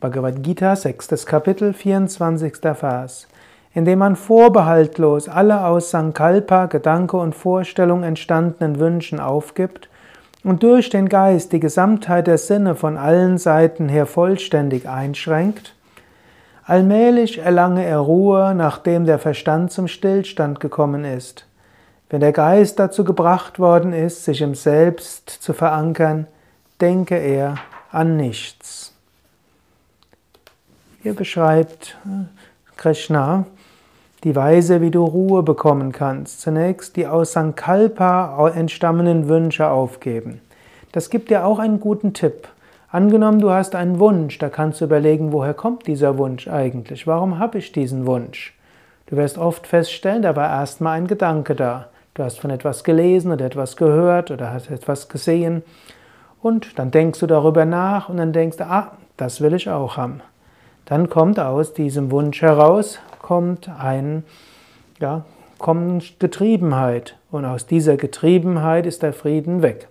Bhagavad Gita, 6. Kapitel, 24. Vers. Indem man vorbehaltlos alle aus Sankalpa, Gedanke und Vorstellung entstandenen Wünschen aufgibt und durch den Geist die Gesamtheit der Sinne von allen Seiten her vollständig einschränkt, allmählich erlange er Ruhe, nachdem der Verstand zum Stillstand gekommen ist. Wenn der Geist dazu gebracht worden ist, sich im Selbst zu verankern, denke er an nichts. Hier beschreibt äh, Krishna die Weise, wie du Ruhe bekommen kannst. Zunächst die aus Sankalpa entstammenden Wünsche aufgeben. Das gibt dir auch einen guten Tipp. Angenommen, du hast einen Wunsch, da kannst du überlegen, woher kommt dieser Wunsch eigentlich? Warum habe ich diesen Wunsch? Du wirst oft feststellen, da war erstmal ein Gedanke da. Du hast von etwas gelesen oder etwas gehört oder hast etwas gesehen und dann denkst du darüber nach und dann denkst du, ah, das will ich auch haben dann kommt aus diesem Wunsch heraus, kommt ein, ja, kommt Getriebenheit. Und aus dieser Getriebenheit ist der Frieden weg.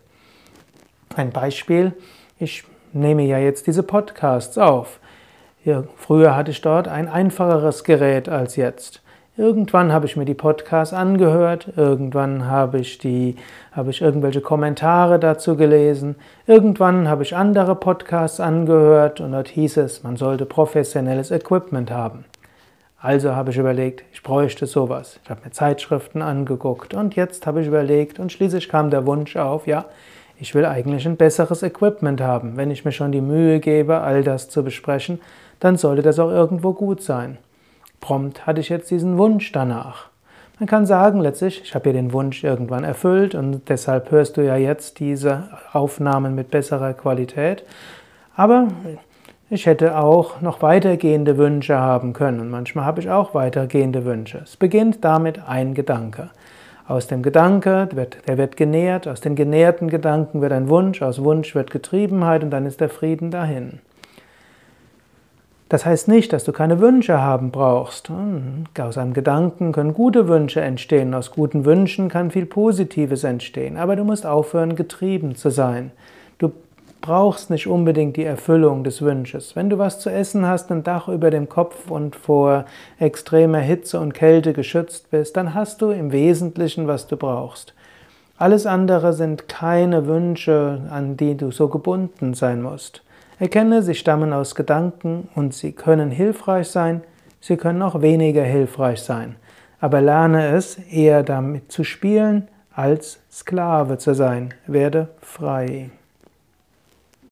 Ein Beispiel, ich nehme ja jetzt diese Podcasts auf. Ja, früher hatte ich dort ein einfacheres Gerät als jetzt. Irgendwann habe ich mir die Podcasts angehört, irgendwann habe ich, die, habe ich irgendwelche Kommentare dazu gelesen, irgendwann habe ich andere Podcasts angehört und dort hieß es, man sollte professionelles Equipment haben. Also habe ich überlegt, ich bräuchte sowas. Ich habe mir Zeitschriften angeguckt und jetzt habe ich überlegt und schließlich kam der Wunsch auf, ja, ich will eigentlich ein besseres Equipment haben. Wenn ich mir schon die Mühe gebe, all das zu besprechen, dann sollte das auch irgendwo gut sein. Prompt hatte ich jetzt diesen Wunsch danach. Man kann sagen, letztlich, ich habe ja den Wunsch irgendwann erfüllt und deshalb hörst du ja jetzt diese Aufnahmen mit besserer Qualität. Aber ich hätte auch noch weitergehende Wünsche haben können und manchmal habe ich auch weitergehende Wünsche. Es beginnt damit ein Gedanke. Aus dem Gedanke, wird, der wird genährt, aus den genährten Gedanken wird ein Wunsch, aus Wunsch wird Getriebenheit und dann ist der Frieden dahin. Das heißt nicht, dass du keine Wünsche haben brauchst. Hm, aus einem Gedanken können gute Wünsche entstehen, aus guten Wünschen kann viel Positives entstehen, aber du musst aufhören, getrieben zu sein. Du brauchst nicht unbedingt die Erfüllung des Wünsches. Wenn du was zu essen hast, ein Dach über dem Kopf und vor extremer Hitze und Kälte geschützt bist, dann hast du im Wesentlichen, was du brauchst. Alles andere sind keine Wünsche, an die du so gebunden sein musst. Erkenne, sie stammen aus Gedanken und sie können hilfreich sein, sie können auch weniger hilfreich sein. Aber lerne es, eher damit zu spielen, als Sklave zu sein. Werde frei.